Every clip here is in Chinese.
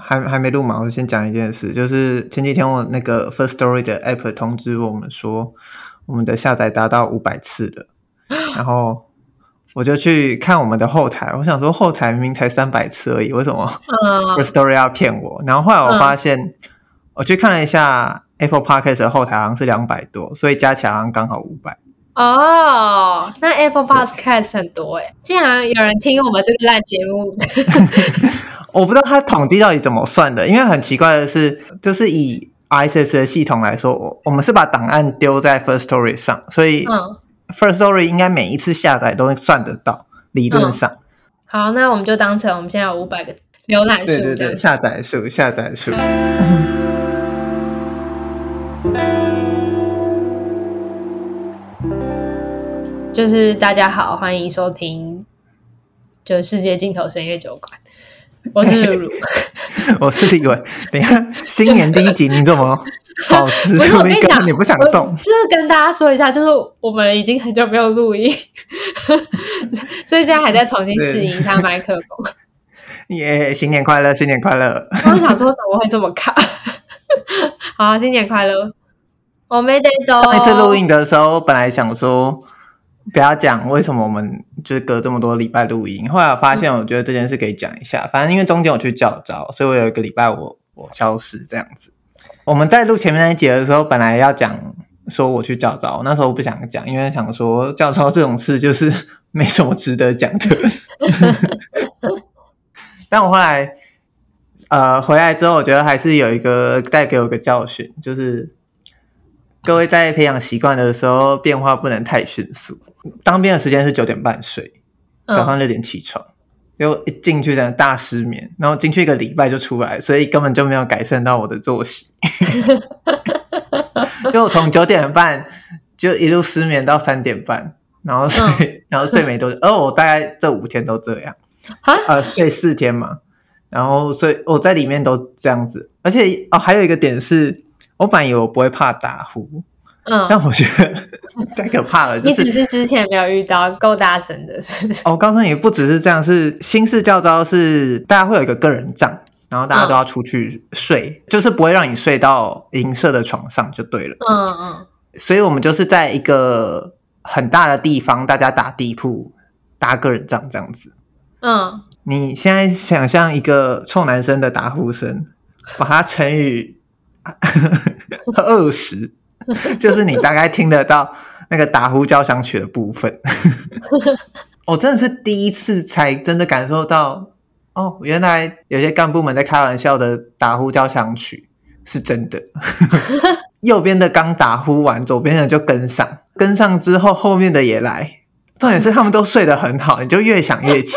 还还没录嘛，我先讲一件事，就是前几天我那个 First Story 的 App 通知我们说，我们的下载达到五百次了，然后我就去看我们的后台，我想说后台明明才三百次而已，为什么 First Story 要骗我？然后后来我发现，嗯、我去看了一下 Apple Podcast 的后台，好像是两百多，所以加起来好像刚好五百。哦，那 Apple Podcast 很多哎，竟然有人听我们这个烂节目。我不知道他统计到底怎么算的，因为很奇怪的是，就是以 ISS 的系统来说，我我们是把档案丢在 First Story 上，所以 First Story 应该每一次下载都会算得到，理论上。嗯。好，那我们就当成我们现在有五百个浏览数，对对对，下载数，下载数。就是大家好，欢迎收听，就是世界尽头深夜酒馆。我是 我是立幃。等一下，新年第一集你怎么 保持住一个你不想动？就是跟大家说一下，就是我们已经很久没有录音，所以现在还在重新适应一下麦克风。耶，yeah, 新年快乐，新年快乐！我想说怎么会这么卡？好，新年快乐！我没得动。上一次录音的时候，本来想说。不要讲为什么我们就是隔这么多礼拜录音，后来我发现我觉得这件事可以讲一下。反正因为中间我去教招，所以我有一个礼拜我我消失这样子。我们在录前面那一节的时候，本来要讲说我去教招，那时候我不想讲，因为想说教招这种事就是没什么值得讲的。但我后来呃回来之后，我觉得还是有一个带给我一个教训，就是各位在培养习惯的时候，变化不能太迅速。当兵的时间是九点半睡，早上六点起床，因为、嗯、一进去真的大失眠，然后进去一个礼拜就出来，所以根本就没有改善到我的作息。就从九点半就一路失眠到三点半，然后睡，嗯、然后睡没多久，而我大概这五天都这样，哈呃，睡四天嘛，然后所以我在里面都这样子，而且哦，还有一个点是，我本来以为我不会怕打呼。嗯，但我觉得太可怕了。就是、你只是之前没有遇到够大声的，是不是？哦，我告诉你，不只是这样，是新式教招是大家会有一个个人帐，然后大家都要出去睡，嗯、就是不会让你睡到银舍的床上就对了。嗯嗯。所以我们就是在一个很大的地方，大家打地铺搭个人帐这样子。嗯。你现在想象一个臭男生的打呼声，把它乘以二十。就是你大概听得到那个打呼交响曲的部分，我真的是第一次才真的感受到哦，原来有些干部们在开玩笑的打呼交响曲是真的。右边的刚打呼完，左边的就跟上，跟上之后后面的也来，重点是他们都睡得很好，你就越想越气，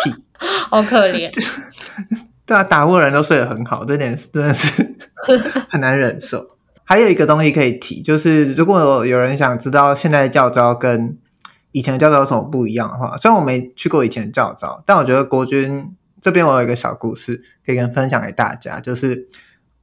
好可怜。对啊，打呼的人都睡得很好，这点真的是很难忍受。还有一个东西可以提，就是如果有人想知道现在的教招跟以前的教招有什么不一样的话，虽然我没去过以前的教招，但我觉得国军这边我有一个小故事可以跟分享给大家，就是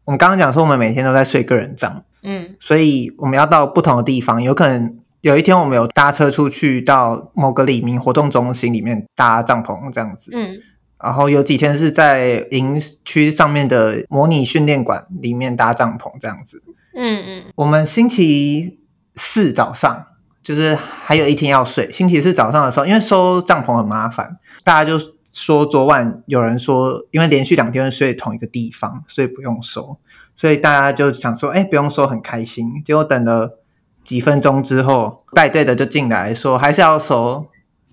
我们刚刚讲说我们每天都在睡个人帐，嗯，所以我们要到不同的地方，有可能有一天我们有搭车出去到某个里民活动中心里面搭帐篷这样子，嗯，然后有几天是在营区上面的模拟训练馆里面搭帐篷这样子。嗯嗯，我们星期四早上就是还有一天要睡。星期四早上的时候，因为收帐篷很麻烦，大家就说昨晚有人说，因为连续两天睡同一个地方，所以不用收。所以大家就想说，哎，不用收，很开心。结果等了几分钟之后，带队的就进来说还是要收，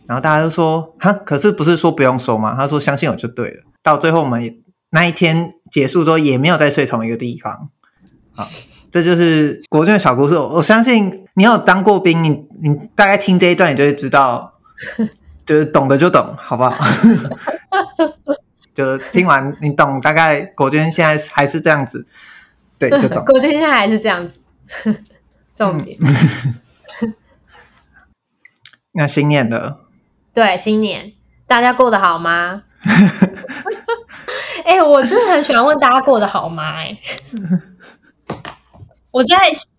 然后大家就说，哈，可是不是说不用收吗？他说相信我就对了。到最后我们那一天结束之后，也没有再睡同一个地方。好。这就是国军的小故事。我相信你有当过兵，你你大概听这一段，你就会知道，就是懂的就懂，好不好？就听完你懂，大概国军现在还是这样子，对，就懂。国军现在还是这样子，重点。那新年的，对，新年大家过得好吗？哎、欸，我真的很喜欢问大家过得好吗？哎。我在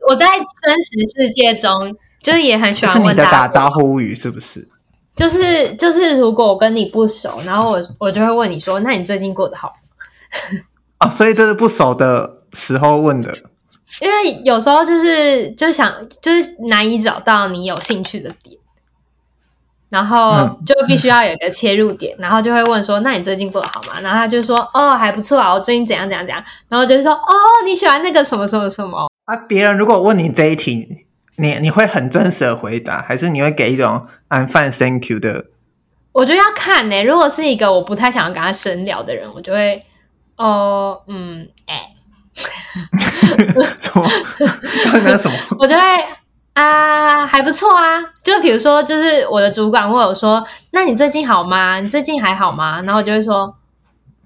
我在真实世界中，就是也很喜欢问大家，是你的打招呼语是不是？就是就是，如果我跟你不熟，然后我我就会问你说：“那你最近过得好？”啊，所以这是不熟的时候问的。因为有时候就是就想就是难以找到你有兴趣的点，然后就必须要有一个切入点，嗯、然后就会问说：“那你最近过得好吗？”然后他就说：“哦，还不错啊，我最近怎样怎样怎样。”然后就说：“哦，你喜欢那个什么什么什么？”啊，别人如果问你这一题，你你会很真实的回答，还是你会给一种 “I'm fine, thank you” 的？我觉得要看呢、欸。如果是一个我不太想要跟他深聊的人，我就会哦，嗯，哎、欸。什么？那什么？我就会啊，还不错啊。就比如说，就是我的主管问我说：“那你最近好吗？你最近还好吗？”然后我就会说：“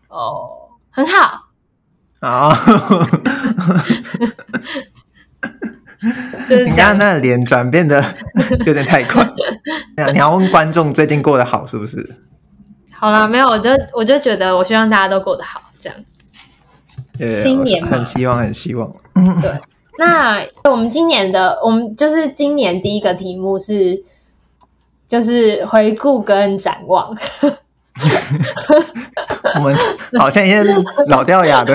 哦，很好。”啊。你看那脸转变的 有点太快。你要问观众最近过得好是不是？好啦，没有，我就我就觉得，我希望大家都过得好，这样。新年嘛，很希望，很希望。对，那我们今年的，我们就是今年第一个题目是，就是回顾跟展望。我们好像也是老掉牙的。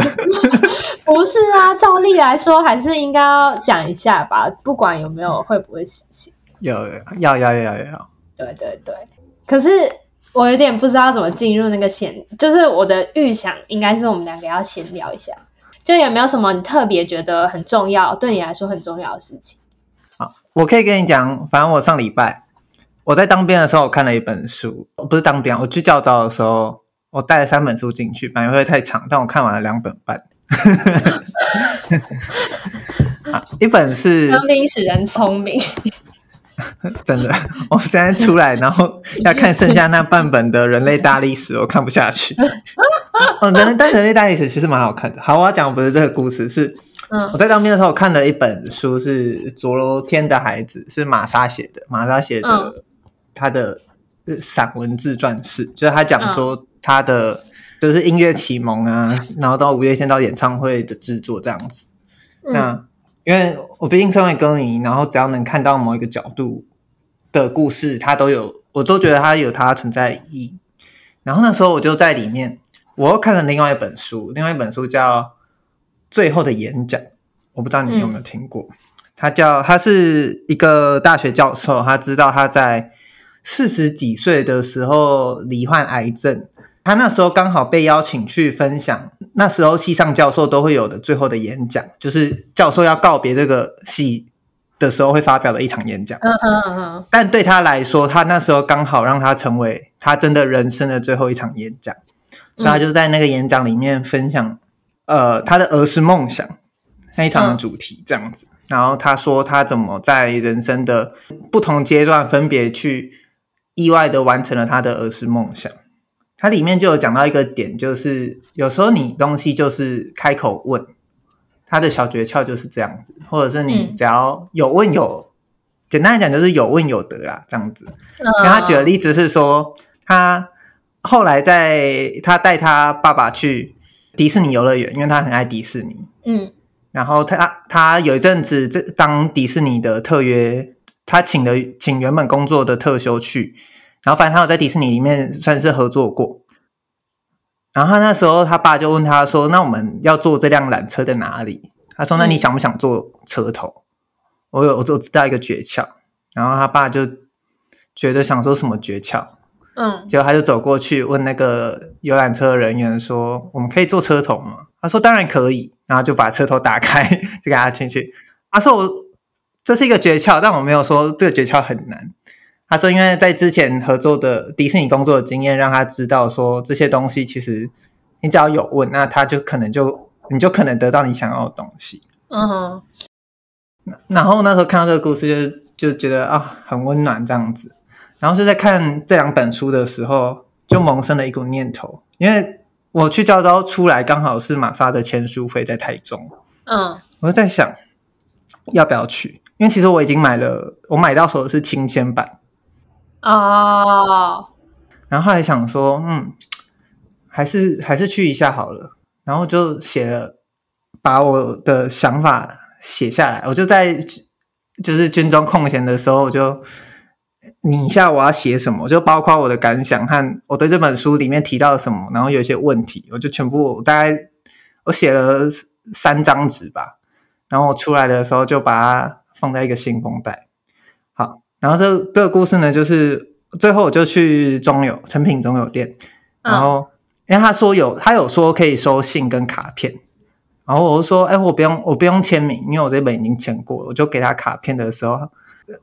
不是啊，照例来说，还是应该要讲一下吧，不管有没有会不会实现。有，要，要，要，要，要。对对对，可是。我有点不知道怎么进入那个闲，就是我的预想应该是我们两个要闲聊一下，就有没有什么你特别觉得很重要，对你来说很重要的事情？好，我可以跟你讲，反正我上礼拜我在当兵的时候，我看了一本书，不是当兵，我去教导的时候，我带了三本书进去，反正会太长，但我看完了两本半。啊，一本是当兵使人聪明。真的，我现在出来，然后要看剩下那半本的人类大历史，我看不下去。嗯，人类但人类大历史其实蛮好看的。好，我要讲的不是这个故事，是我在当兵的时候看了一本书，是《昨天的孩子》，是玛莎写的。玛莎写的他的散文自传式，就是他讲说他的就是音乐启蒙啊，然后到五月天到演唱会的制作这样子。那因为我毕竟身为歌迷，然后只要能看到某一个角度的故事，他都有，我都觉得他有他存在的意义。然后那时候我就在里面，我又看了另外一本书，另外一本书叫《最后的演讲》，我不知道你有没有听过。嗯、他叫他是一个大学教授，他知道他在四十几岁的时候罹患癌症。他那时候刚好被邀请去分享，那时候系上教授都会有的最后的演讲，就是教授要告别这个系的时候会发表的一场演讲。嗯嗯嗯。但对他来说，他那时候刚好让他成为他真的人生的最后一场演讲，所以他就在那个演讲里面分享，呃，他的儿时梦想那一场的主题这样子。然后他说他怎么在人生的不同阶段分别去意外的完成了他的儿时梦想。它里面就有讲到一个点，就是有时候你东西就是开口问，它的小诀窍就是这样子，或者是你只要有问有，嗯、简单来讲就是有问有得啊，这样子。然后他举的例子是说，他后来在他带他爸爸去迪士尼游乐园，因为他很爱迪士尼。嗯，然后他他有一阵子这当迪士尼的特约，他请了请原本工作的特休去。然后反正他有在迪士尼里面算是合作过，然后他那时候他爸就问他说：“那我们要坐这辆缆车在哪里？”他说：“那你想不想坐车头？”嗯、我有我就知道一个诀窍，然后他爸就觉得想说什么诀窍，嗯，结果他就走过去问那个游览车的人员说：“我们可以坐车头吗？”他说：“当然可以。”然后就把车头打开，就给他进去。他说：“我这是一个诀窍，但我没有说这个诀窍很难。”他说：“因为在之前合作的迪士尼工作的经验，让他知道说这些东西其实你只要有问，那他就可能就你就可能得到你想要的东西。”嗯哼。然后那时候看到这个故事就，就就觉得啊，很温暖这样子。然后就在看这两本书的时候，就萌生了一股念头，因为我去教招出来，刚好是玛莎的签书会在台中。嗯。我就在想，要不要去？因为其实我已经买了，我买到手的是亲签版。哦然后还想说，嗯，还是还是去一下好了。然后就写了，把我的想法写下来。我就在就是军中空闲的时候，我就拟一下我要写什么，就包括我的感想和我对这本书里面提到什么，然后有一些问题，我就全部大概我写了三张纸吧，然后我出来的时候就把它放在一个信封袋。好，然后这这个故事呢，就是最后我就去中友成品中友店，然后因为他说有他有说可以收信跟卡片，然后我就说，哎，我不用我不用签名，因为我这本已经签过了，我就给他卡片的时候，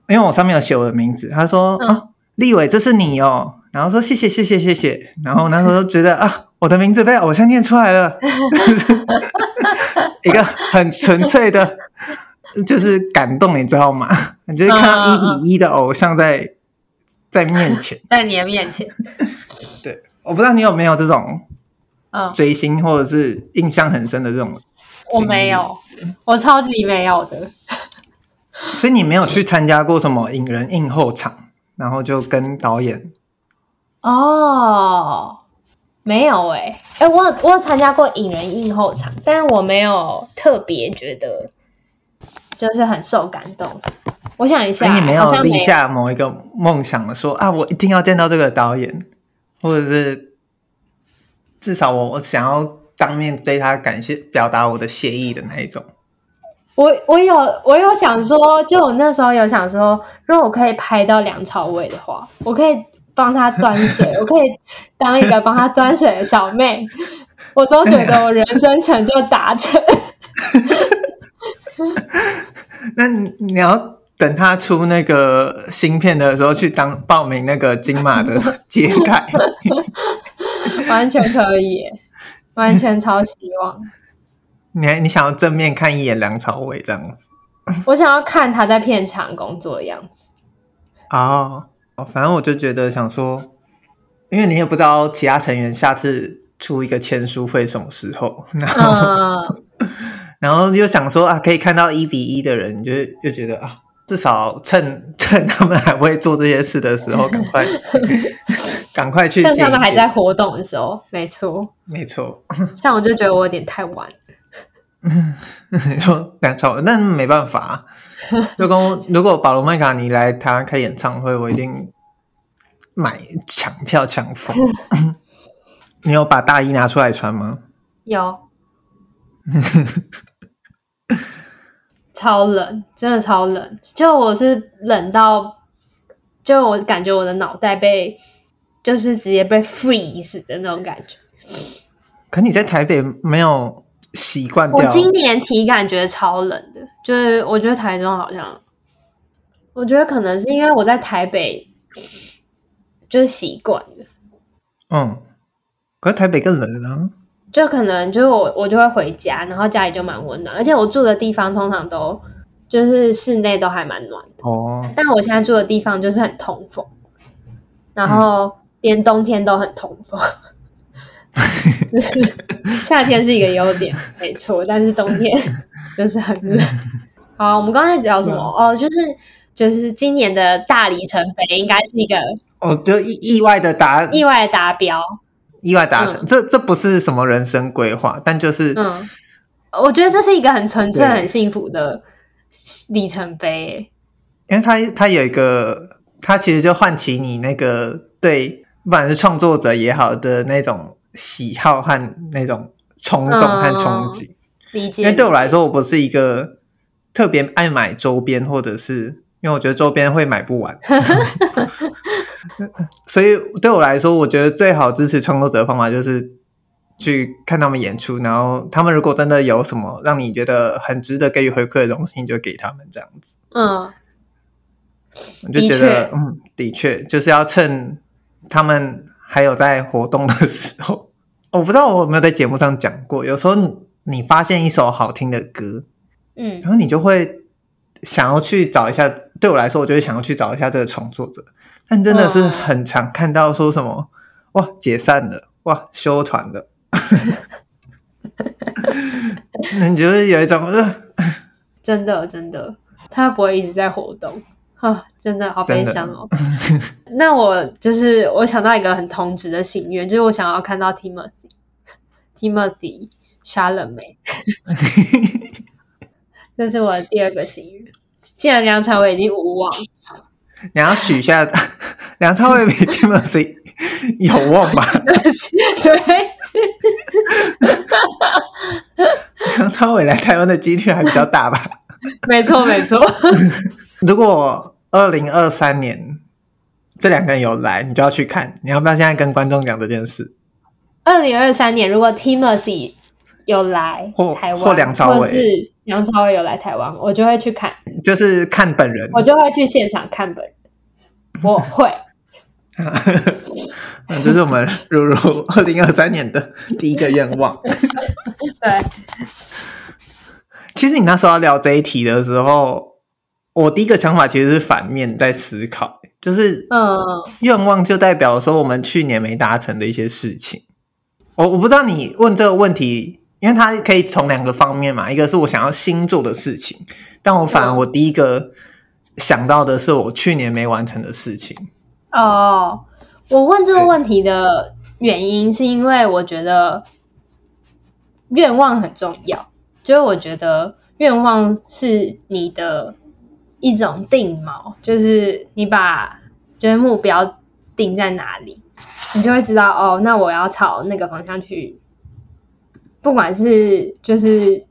因为我上面有写我的名字，他说啊，立伟，这是你哦。然后说谢谢谢谢谢谢，然后那时候就觉得啊，我的名字被偶像念出来了，一个很纯粹的，就是感动，你知道吗？你就是看到一比一的偶像在在面前，在你的面前。对，我不知道你有没有这种追星或者是印象很深的这种，我没有，我超级没有的。所以你没有去参加过什么影人映后场，然后就跟导演。哦，没有哎、欸，哎、欸，我有我有参加过影人映后场，但是我没有特别觉得就是很受感动。我想一下，你没有立下某一个梦想说啊，我一定要见到这个导演，或者是至少我我想要当面对他感谢，表达我的谢意的那一种。我我有我有想说，就我那时候有想说，如果我可以拍到梁朝伟的话，我可以。帮他端水，我可以当一个帮他端水的小妹，我都觉得我人生成就达成。那你要等他出那个芯片的时候去当报名那个金马的 接待，完全可以，完全超希望。你还你想要正面看一眼梁朝伟这样子？我想要看他在片场工作的样子。哦。反正我就觉得想说，因为你也不知道其他成员下次出一个签书会什么时候，然后、uh. 然后又想说啊，可以看到一比一的人，你就就觉得啊，至少趁趁他们还会做这些事的时候，赶快 赶快去，趁他们还在活动的时候，没错，没错。像我就觉得我有点太晚。你说梁朝伟，那没办法。如果如果保罗麦卡尼来台湾开演唱会，我一定买抢票抢疯。你有把大衣拿出来穿吗？有，超冷，真的超冷。就我是冷到，就我感觉我的脑袋被，就是直接被 freeze 的那种感觉。可你在台北没有？习惯掉。我今年体感觉超冷的，就是我觉得台中好像，我觉得可能是因为我在台北，就是习惯了。嗯，可是台北更冷啊。就可能就是我我就会回家，然后家里就蛮温暖，而且我住的地方通常都就是室内都还蛮暖的。哦。但我现在住的地方就是很通风，然后连冬天都很通风。嗯 夏天是一个优点，没错，但是冬天就是很冷。好，我们刚才聊什么？哦，就是就是今年的大里程碑，应该是一个哦，就意意外的达意外的达标，意外达成。嗯、这这不是什么人生规划，但就是嗯，我觉得这是一个很纯粹、很幸福的里程碑，因为它它有一个，它其实就唤起你那个对，不管是创作者也好的那种。喜好和那种冲动和憧憬，理解。因为对我来说，我不是一个特别爱买周边，或者是因为我觉得周边会买不完，所以对我来说，我觉得最好支持创作者的方法就是去看他们演出，然后他们如果真的有什么让你觉得很值得给予回馈的东西，你就给他们这样子。嗯，我就觉得，嗯，的确就是要趁他们。还有在活动的时候，我不知道我有没有在节目上讲过。有时候你，你发现一首好听的歌，嗯，然后你就会想要去找一下。对我来说，我就会想要去找一下这个创作者。但真的是很常看到说什么哇解散了，哇休团了，那 你就会有一种呃，真的真的，他不会一直在活动。啊，真的好悲伤哦。那我就是我想到一个很同质的心愿，就是我想要看到 Timothy，Timothy Chalamet，这是我的第二个心愿。既然梁朝伟已经无望，你要许下梁朝伟比 Timothy 有望吧？对。超伟 来台湾的几率还比较大吧？没错，没错。如果二零二三年这两个人有来，你就要去看。你要不要现在跟观众讲这件事？二零二三年如果 Timothy 有来台湾，或梁朝伟，梁朝伟有来台湾，我就会去看，就是看本人，我就会去现场看本人。我会。那 这是我们如如二零二三年的第一个愿望。对，其实你那时候要聊这一题的时候，我第一个想法其实是反面在思考，就是嗯，愿望就代表说我们去年没达成的一些事情。我我不知道你问这个问题，因为它可以从两个方面嘛，一个是我想要新做的事情，但我反而我第一个想到的是我去年没完成的事情。哦，我问这个问题的原因是因为我觉得愿望很重要，就是我觉得愿望是你的一种定锚，就是你把就是目标定在哪里，你就会知道哦，那我要朝那个方向去，不管是就是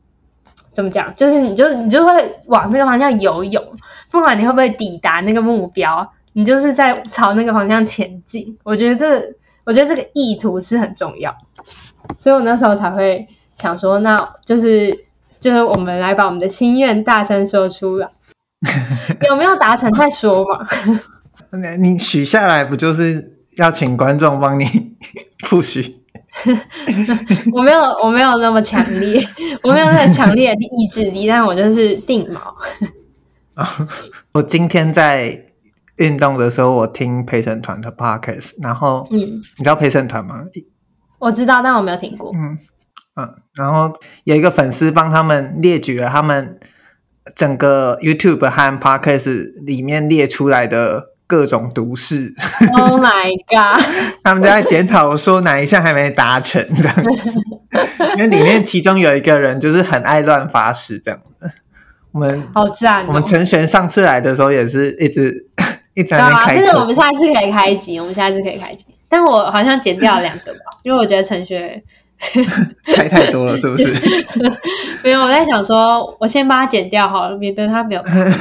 怎么讲，就是你就你就会往那个方向游泳，不管你会不会抵达那个目标。你就是在朝那个方向前进，我觉得这个，我觉得这个意图是很重要，所以我那时候才会想说，那就是就是我们来把我们的心愿大声说出来，有没有达成再说嘛？你许下来不就是要请观众帮你 不许？我没有，我没有那么强烈，我没有那么强烈的意志力，但我就是定锚。我今天在。运动的时候，我听陪审团的 podcast，然后，嗯，你知道陪审团吗？我知道，但我没有听过。嗯嗯，然后有一个粉丝帮他们列举了他们整个 YouTube 和 podcast 里面列出来的各种毒誓。Oh my god！他们在检讨说哪一项还没达成这样子，因为里面其中有一个人就是很爱乱发誓这样子。我们好赞哦！我们陈璇上次来的时候也是 一直。对啊，就是我们下次可以开集，我们下次可以开集。但我好像剪掉了两个吧，因为我觉得陈璇开太多了，是不是？没有，我在想说，我先把它剪掉好了，免得他没有看。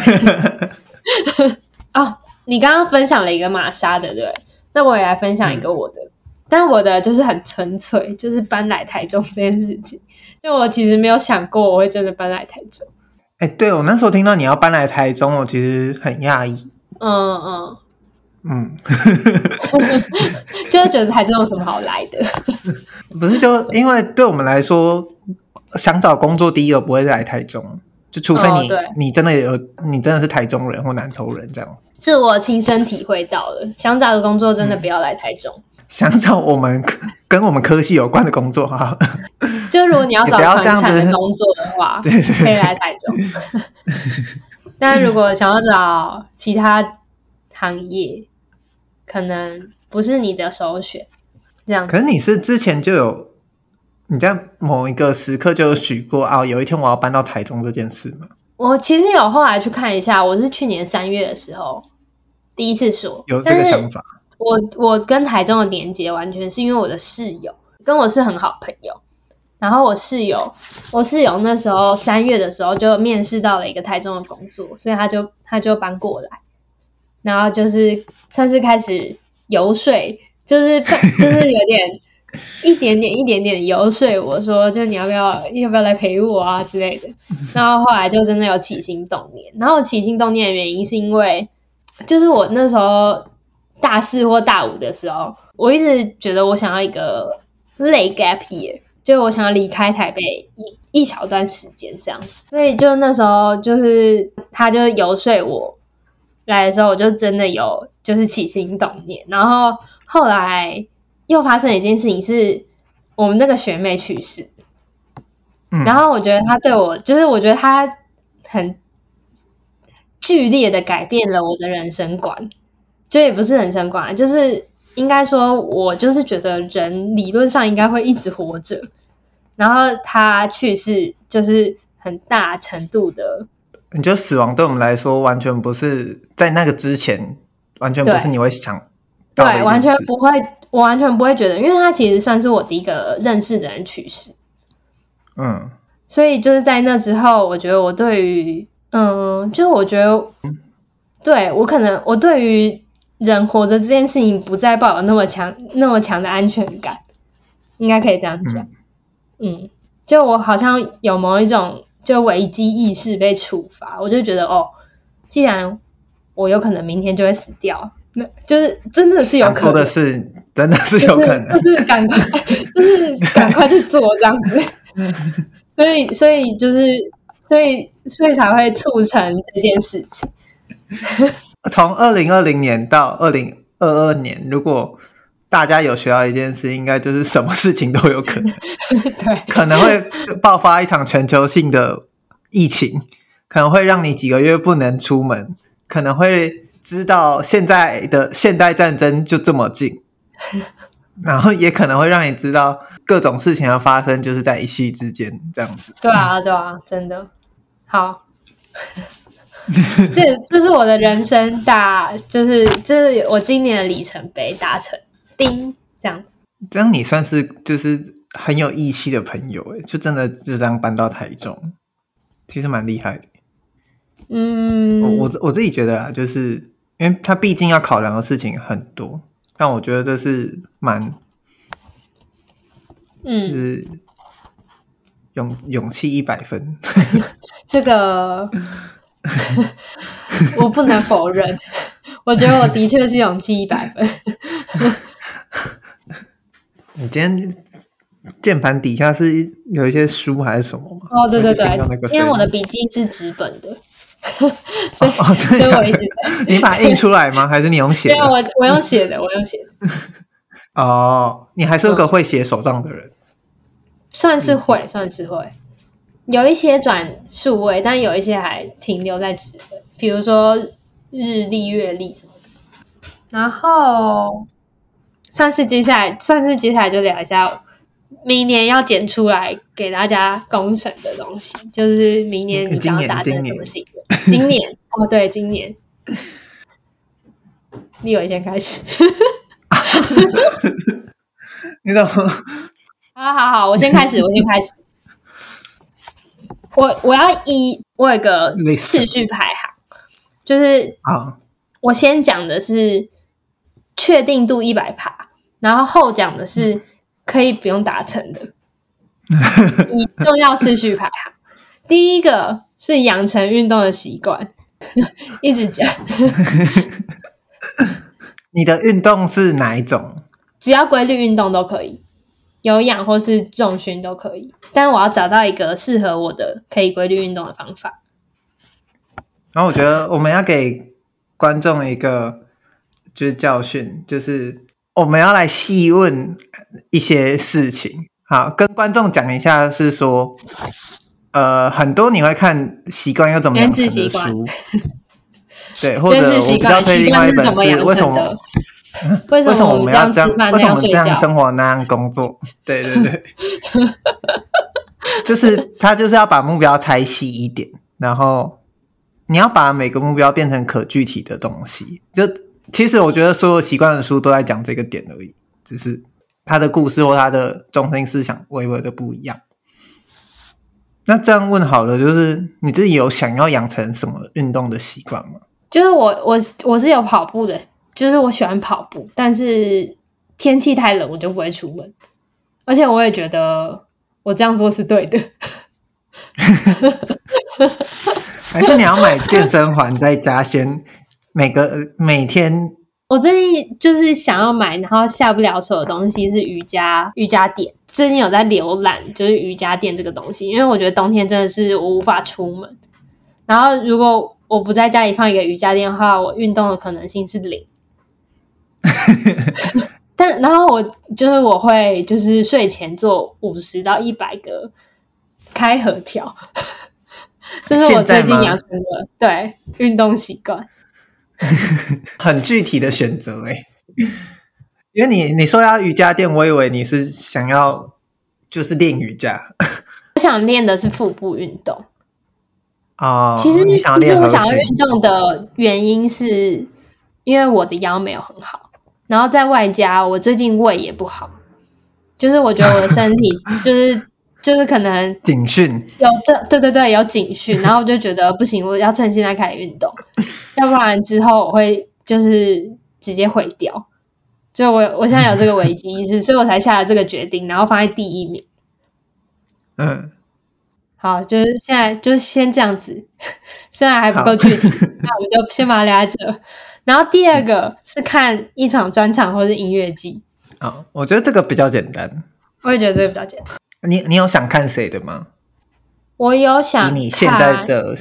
哦，你刚刚分享了一个玛莎的，对？那我也来分享一个我的，嗯、但我的就是很纯粹，就是搬来台中这件事情。就我其实没有想过我会真的搬来台中。哎、欸，对，我那时候听到你要搬来台中，我其实很讶异。嗯嗯嗯，就是觉得台中有什么好来的？不是，就因为对我们来说，想找工作第一个不会来台中，就除非你、哦、你真的有你真的是台中人或南投人这样子。这我亲身体会到了，想找的工作真的不要来台中。嗯、想找我们跟我们科系有关的工作哈，就如果你要找传产的工作的话，对对对可以来台中。但如果想要找其他行业，可能不是你的首选。这样，可是你是之前就有你在某一个时刻就许过啊，有一天我要搬到台中这件事吗？我其实有后来去看一下，我是去年三月的时候第一次说有这个想法。我我跟台中的连接完全是因为我的室友跟我是很好朋友。然后我室友，我室友那时候三月的时候就面试到了一个台中的工作，所以他就他就搬过来，然后就是算是开始游说，就是 就是有点一点点一点点游说我说，就你要不要要不要来陪我啊之类的。然后后来就真的有起心动念，然后起心动念的原因是因为，就是我那时候大四或大五的时候，我一直觉得我想要一个累 gap year。就我想要离开台北一一小段时间这样子，所以就那时候就是他就游说我来的时候，我就真的有就是起心动念，然后后来又发生了一件事情，是我们那个学妹去世，嗯，然后我觉得她对我就是我觉得她很剧烈的改变了我的人生观，就也不是人生观，就是。应该说，我就是觉得人理论上应该会一直活着，然后他去世就是很大程度的。你觉得死亡对我们来说完全不是在那个之前，完全不是你会想到的。对，完全不会，我完全不会觉得，因为他其实算是我第一个认识的人去世。嗯，所以就是在那之后，我觉得我对于嗯，就是我觉得，对我可能我对于人活着这件事情不再抱有那么强那么强的安全感，应该可以这样讲。嗯，嗯，就我好像有某一种就危机意识被触发，我就觉得哦，既然我有可能明天就会死掉。那就是真的是有可能的事，真的是有可能，就是赶快，就是赶快去做这样子。所以，所以就是，所以，所以才会促成这件事情。从二零二零年到二零二二年，如果大家有学到一件事，应该就是什么事情都有可能。对，可能会爆发一场全球性的疫情，可能会让你几个月不能出门，可能会。知道现在的现代战争就这么近，然后也可能会让你知道各种事情的发生就是在一夕之间这样子。对啊，对啊，真的好。这这是我的人生大，就是这是我今年的里程碑达成，叮这样子。这样你算是就是很有义气的朋友哎，就真的就这样搬到台中，其实蛮厉害的。嗯，我我我自己觉得啊，就是。因为他毕竟要考量的事情很多，但我觉得这是蛮，嗯，是勇勇气一百分。这个 我不能否认，我觉得我的确是勇气一百分。你今天键盘底下是有一些书还是什么吗？哦，对对对，因为我的笔记是纸本的。所以，哦，所以我一直。你把它印出来吗？还是你用写的？我我用写的，我用写的。哦，你还是个会写手账的人。算是会，算是会。有一些转数位，但有一些还停留在纸的，比如说日历、月历什么的。然后，算是接下来，算是接下来就聊一下。明年要剪出来给大家公审的东西，就是明年你想要达成什么事？今年 哦，对，今年。立伟先开始。你怎么？好好好，我先开始，我先开始。我我要以我有个次序排行，就是啊，我先讲的是确定度一百趴，然后后讲的是。嗯可以不用达成的，以重要次序排行。第一个是养成运动的习惯，一直讲。你的运动是哪一种？只要规律运动都可以，有氧或是重训都可以。但我要找到一个适合我的可以规律运动的方法。然后我觉得我们要给观众一个就是教训，就是。我们要来细问一些事情，好，跟观众讲一下，是说，呃，很多你会看习惯要怎么养成的书，对，或者我比较推另外一本是为什么？为什么我们要这样，为什么这样生活那样工作？对 对对，就是他就是要把目标拆细一点，然后你要把每个目标变成可具体的东西，就。其实我觉得所有习惯的书都在讲这个点而已，只是他的故事或他的中心思想微微的不一样。那这样问好了，就是你自己有想要养成什么运动的习惯吗？就是我我我是有跑步的，就是我喜欢跑步，但是天气太冷我就不会出门，而且我也觉得我这样做是对的。还是你要买健身环在家先？每个每天，我最近就是想要买，然后下不了手的东西是瑜伽瑜伽垫。最近有在浏览，就是瑜伽垫这个东西，因为我觉得冬天真的是我无法出门。然后如果我不在家里放一个瑜伽垫的话，我运动的可能性是零。但然后我就是我会就是睡前做五十到一百个开合跳，这是我最近养成的对运动习惯。很具体的选择哎，因为你你说要瑜伽垫，我以为你是想要就是练瑜伽。我想练的是腹部运动哦。其实你想要练，我想要运动的原因是因为我的腰没有很好，然后在外加我最近胃也不好，就是我觉得我的身体 就是就是可能警讯有的，对对对，有警讯，然后我就觉得不行，我要趁现在开始运动，要不然之后我会就是直接毁掉。就我我现在有这个危机意识，所以我才下了这个决定，然后放在第一名。嗯，好，就是现在就先这样子，虽然还不够具体，那我们就先把它留在这。然后第二个是看一场专场或是音乐季。哦，我觉得这个比较简单。我也觉得这个比较简单。你你有想看谁的吗？我有想，以你现在的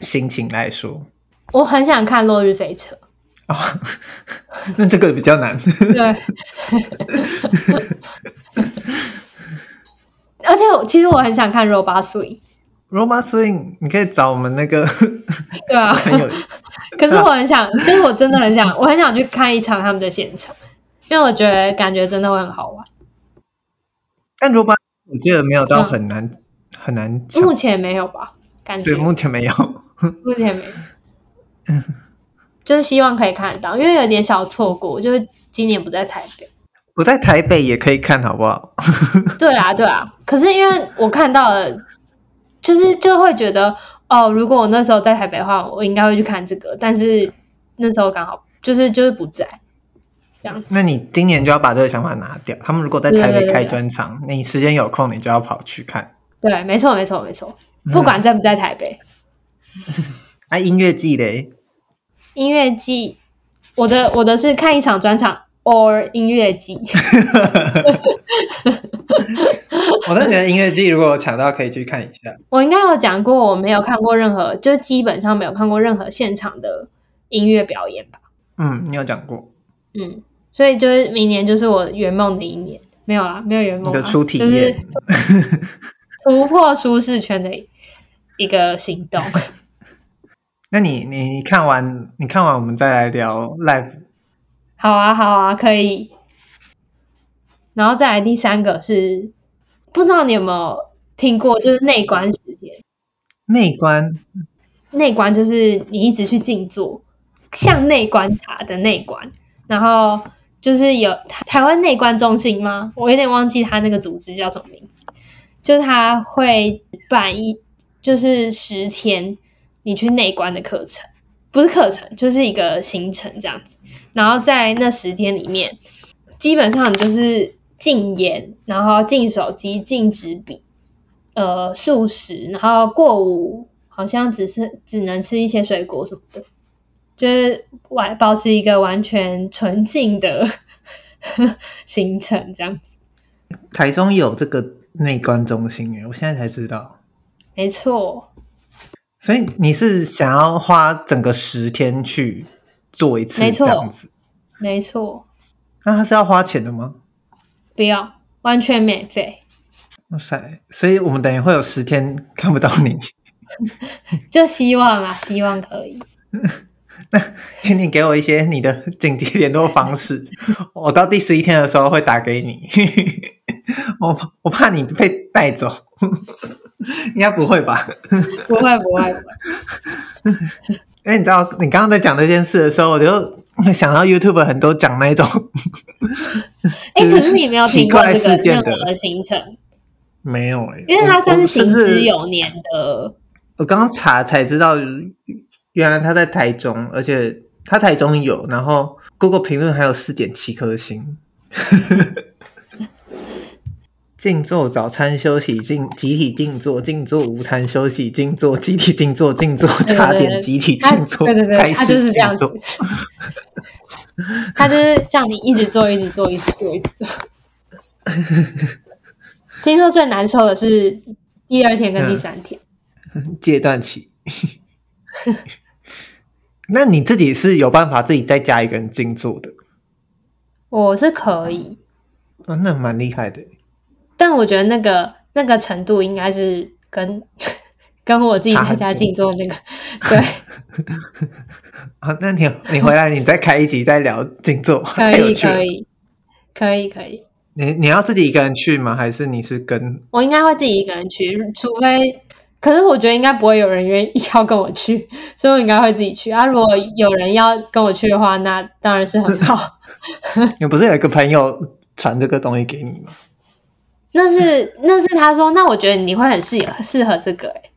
心情来说，我很想看《落日飞车》哦。那这个比较难。对。而且我其实我很想看 Robot Swing。Robot Swing，你可以找我们那个。对啊。可是我很想，就是我真的很想，我很想去看一场他们的现场，因为我觉得感觉真的会很好玩。但 Robot 我记得没有到很难，嗯、很难。目前没有吧？感觉对，目前没有，目前没有。就是希望可以看得到，因为有点小错过，就是今年不在台北，不在台北也可以看，好不好？对啊，对啊。可是因为我看到了，就是就会觉得，哦，如果我那时候在台北的话，我应该会去看这个。但是那时候刚好就是就是不在，这样。那你今年就要把这个想法拿掉。他们如果在台北开专场，你时间有空，你就要跑去看。对，没错，没错，没错。不管在不在台北。啊，音乐季嘞？音乐季，我的我的是看一场专场，or 音乐季。我真的觉得音乐季如果有抢到，可以去看一下。我应该有讲过，我没有看过任何，就基本上没有看过任何现场的音乐表演吧。嗯，你有讲过。嗯，所以就是明年就是我圆梦的一年，没有啦，没有圆梦。你的初体验，就是突破舒适圈的一个行动。那你你看完你看完，我们再来聊 live。好啊，好啊，可以。然后再来第三个是，不知道你有没有听过，就是内观时间。内观，内观就是你一直去静坐，向内观察的内观。然后就是有台湾内观中心吗？我有点忘记他那个组织叫什么名字。就是他会办一，就是十天。你去内观的课程，不是课程，就是一个行程这样子。然后在那十天里面，基本上你就是禁烟，然后禁手机、禁纸笔，呃，素食，然后过午好像只是只能吃一些水果什么的，就是完保持一个完全纯净的 行程这样子。台中有这个内观中心耶，我现在才知道。没错。所以你是想要花整个十天去做一次这样子？没错。没错。那他是要花钱的吗？不要，完全免费。哇塞！所以我们等于会有十天看不到你。就希望啊，希望可以。那 请你给我一些你的紧急联络方式，我到第十一天的时候会打给你。我我怕你被带走。应该不会吧？不会不会。因为你知道，你刚刚在讲这件事的时候，我就想到 YouTube 很多讲那种。哎、欸，可是你没有听过这个任何的行程？没有哎、欸，因为它算是行之有年的。我，我刚刚查才知道，原来他在台中，而且他台中有，然后 Google 评论还有四点七颗星。静坐早餐休息，静集体静坐，静坐午餐休息，静坐集体静坐，静坐茶点集体静坐，对对对，他就是这样子，他就是叫你一直坐，一直坐，一直坐，一直坐。听说最难受的是第二天跟第三天，嗯、戒断期。那你自己是有办法自己再加一个人静坐的？我是可以，啊，那蛮厉害的。但我觉得那个那个程度应该是跟 跟我自己在家静坐那个对。啊，那你你回来，你再开一集再聊静坐，可以可以可以可以。你你要自己一个人去吗？还是你是跟？我应该会自己一个人去，除非，可是我觉得应该不会有人愿意要跟我去，所以我应该会自己去啊。如果有人要跟我去的话，那当然是很好。你不是有一个朋友传这个东西给你吗？那是那是他说，那我觉得你会很适合适合这个哎、欸。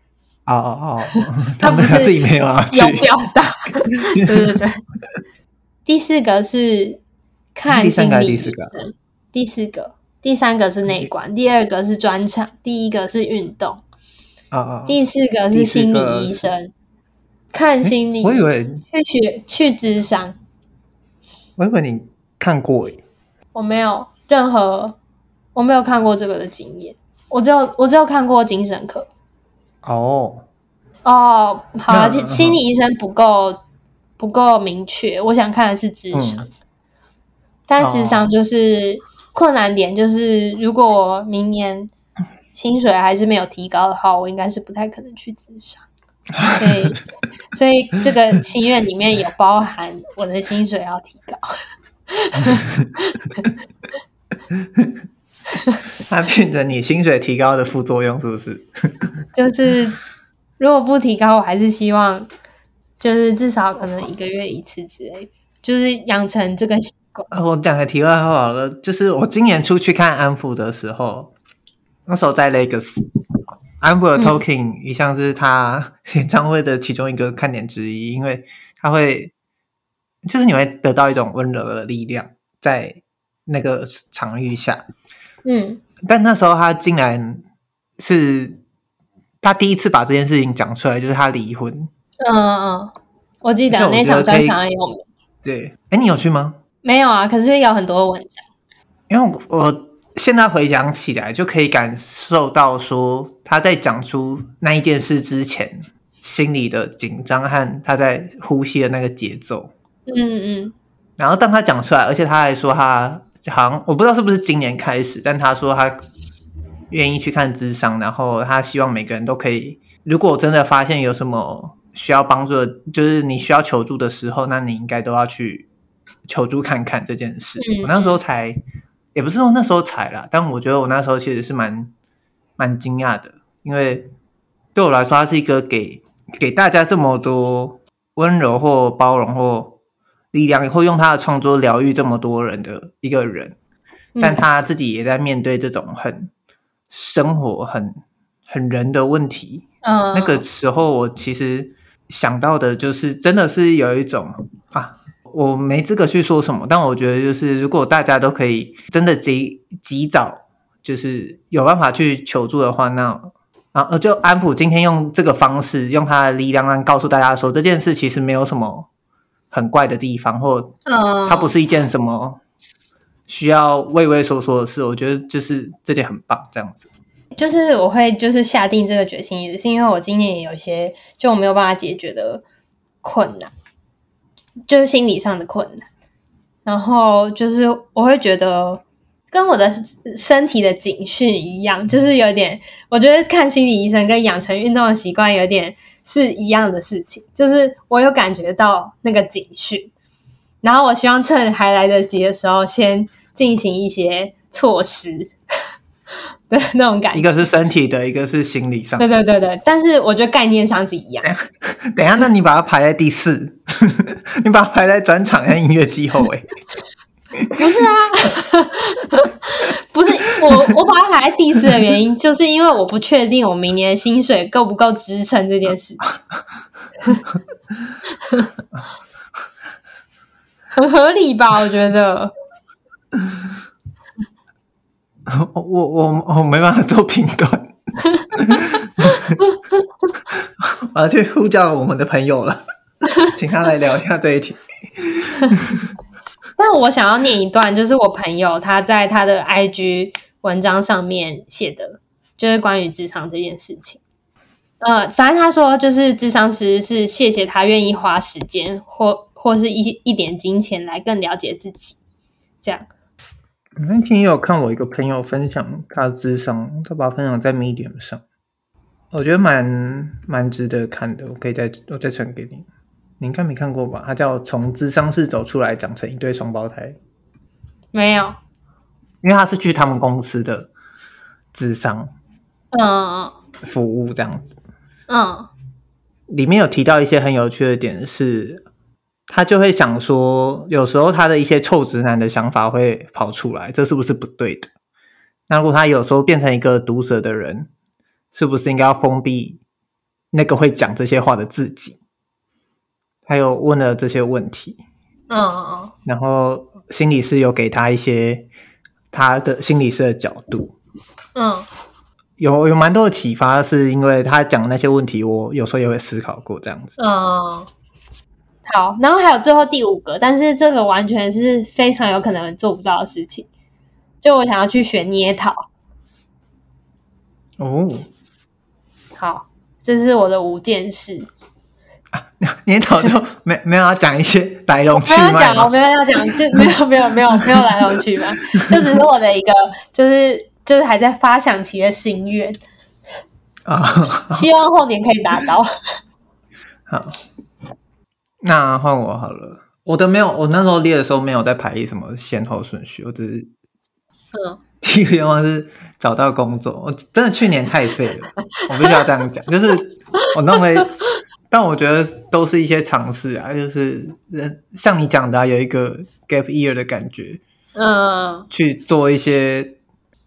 哦哦哦，他不是自己没有啊，有表达。对对对。第四个是看心理医生。第四个，第三个是内观，第二个是专场，第一个是运动。第四个是心理医生，看心理。我以为去学去智商。我以为你看过诶。我没有任何，我没有看过这个的经验。我只有我只有看过精神科。哦，哦，好了，心理医生不够不够明确，我想看的是智商，嗯、但智商就是困难点，就是如果我明年薪水还是没有提高的话，我应该是不太可能去自杀，所以所以这个心愿里面有包含我的薪水要提高。它变成你薪水提高的副作用，是不是？就是如果不提高，我还是希望，就是至少可能一个月一次之类，就是养成这个习惯。我讲个题外话好了，就是我今年出去看安抚的时候，那时候在 Legacy，安溥的 Talking 一向是他 演唱会的其中一个看点之一，因为他会，就是你会得到一种温柔的力量，在那个场域下。嗯，但那时候他竟然是他第一次把这件事情讲出来，就是他离婚。嗯嗯，我记得那场专场很有名。对，哎，你有去吗？没有啊，可是有很多文章。因为我现在回想起来，就可以感受到说他在讲出那一件事之前心里的紧张和他在呼吸的那个节奏。嗯嗯。然后当他讲出来，而且他还说他。好像我不知道是不是今年开始，但他说他愿意去看智商，然后他希望每个人都可以。如果我真的发现有什么需要帮助的，就是你需要求助的时候，那你应该都要去求助看看这件事。嗯、我那时候才，也不是说那时候踩啦，但我觉得我那时候其实是蛮蛮惊讶的，因为对我来说，他是一个给给大家这么多温柔或包容或。力量也会用他的创作疗愈这么多人的一个人，但他自己也在面对这种很生活、很很人的问题。嗯，那个时候我其实想到的就是，真的是有一种啊，我没资格去说什么，但我觉得就是，如果大家都可以真的及及早，就是有办法去求助的话，那啊，就安普今天用这个方式，用他的力量来告诉大家说，这件事其实没有什么。很怪的地方，或它不是一件什么需要畏畏缩缩的事。我觉得就是这点很棒，这样子。就是我会就是下定这个决心，也是因为我今年也有一些就我没有办法解决的困难，就是心理上的困难。然后就是我会觉得跟我的身体的警讯一样，就是有点，我觉得看心理医生跟养成运动的习惯有点。是一样的事情，就是我有感觉到那个警讯，然后我希望趁还来得及的时候，先进行一些措施的那种感觉。一个是身体的，一个是心理上的。对对对对，但是我觉得概念上是一样。等一下，那你把它排在第四，你把它排在专场跟音乐季后诶。不是啊，不是我，我把它排在第四的原因，就是因为我不确定我明年薪水够不够支撑这件事情，很合理吧？我觉得，我我我没办法做评断，我要去呼叫我们的朋友了，请他来聊一下这一题。但我想要念一段，就是我朋友他在他的 IG 文章上面写的，就是关于智商这件事情。呃，反正他说，就是智商师是谢谢他愿意花时间或或是一一点金钱来更了解自己。这样。那天也有看我一个朋友分享他的智商，他把它分享在 Medium 上，我觉得蛮蛮值得看的，我可以再我再传给你。你应该没看过吧？他叫从智商室走出来，长成一对双胞胎。没有，因为他是去他们公司的智商，嗯，服务这样子，嗯，里面有提到一些很有趣的点是，他就会想说，有时候他的一些臭直男的想法会跑出来，这是不是不对的？那如果他有时候变成一个毒舌的人，是不是应该要封闭那个会讲这些话的自己？他有问了这些问题，嗯嗯嗯，然后心理师有给他一些他的心理师的角度，嗯，有有蛮多的启发，是因为他讲那些问题，我有时候也会思考过这样子，嗯。好，然后还有最后第五个，但是这个完全是非常有可能做不到的事情。就我想要去学捏陶。哦，好，这是我的五件事。啊，捏陶就没没有要讲一些来龙去脉吗？没有讲，我没有要讲，就没有没有没有没有来龙去脉，就只是我的一个，就是就是还在发想期的心愿啊，希望后年可以达到。好。那换我好了，我都没有，我那时候列的时候没有在排什么先后顺序，我只是，嗯，第一个愿望是找到工作。我真的去年太废了，我必须要这样讲，就是我认为，但我觉得都是一些尝试啊，就是像你讲的、啊，有一个 gap year 的感觉，嗯，去做一些，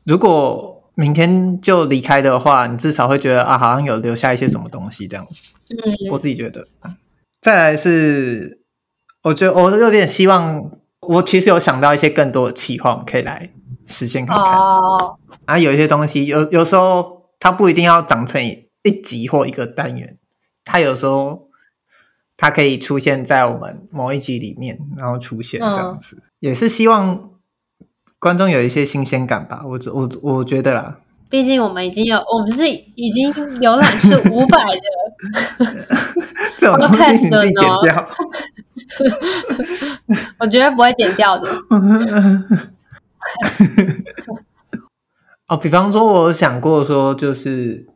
如果明天就离开的话，你至少会觉得啊，好像有留下一些什么东西这样子，嗯，我自己觉得。再来是，我觉得我有点希望，我其实有想到一些更多的企划，可以来实现看看。哦，啊，有一些东西有有时候它不一定要长成一集或一个单元，它有时候它可以出现在我们某一集里面，然后出现这样子，嗯、也是希望观众有一些新鲜感吧。我我我觉得啦。毕竟我们已经有，我们是已经浏览是五百的，这种东西你自己剪掉。我觉得不会剪掉的。哦，比方说，我想过说，就是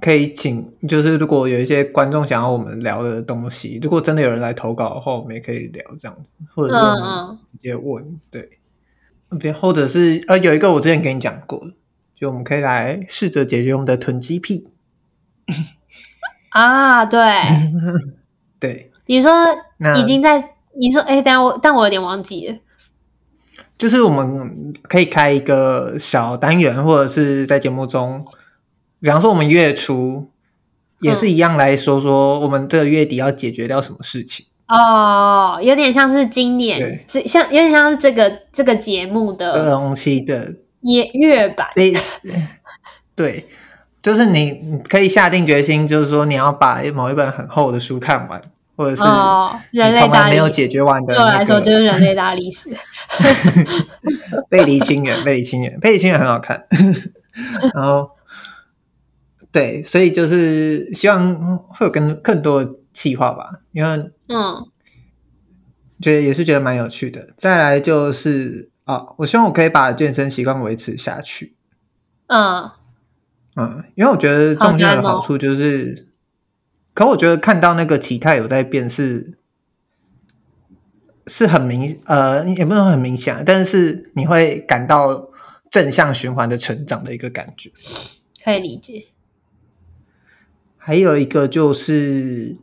可以请，就是如果有一些观众想要我们聊的东西，如果真的有人来投稿的话，我们也可以聊这样子，或者是我们直接问，嗯嗯对。别，或者是呃，有一个我之前跟你讲过，就我们可以来试着解决我们的囤积癖啊。对，对，你说已经在，你说哎，但我但我有点忘记了，就是我们可以开一个小单元，或者是在节目中，比方说我们月初也是一样来说说，我们这个月底要解决掉什么事情。哦，有点像是今年，这像有点像是这个这个节目的东西的月月版。对，对，就是你你可以下定决心，就是说你要把某一本很厚的书看完，或者是你从来没有解决完的、那个。对我来说，就是人类大历史。背离清远，背离清远，背离清远很好看。然后，对，所以就是希望会有更更多的企划吧，因为。嗯，觉得也是觉得蛮有趣的。再来就是啊、哦，我希望我可以把健身习惯维持下去。嗯嗯，因为我觉得重训的好处就是，哦、可我觉得看到那个体态有在变是是很明呃，也不能很明显，但是你会感到正向循环的成长的一个感觉，可以理解。还有一个就是。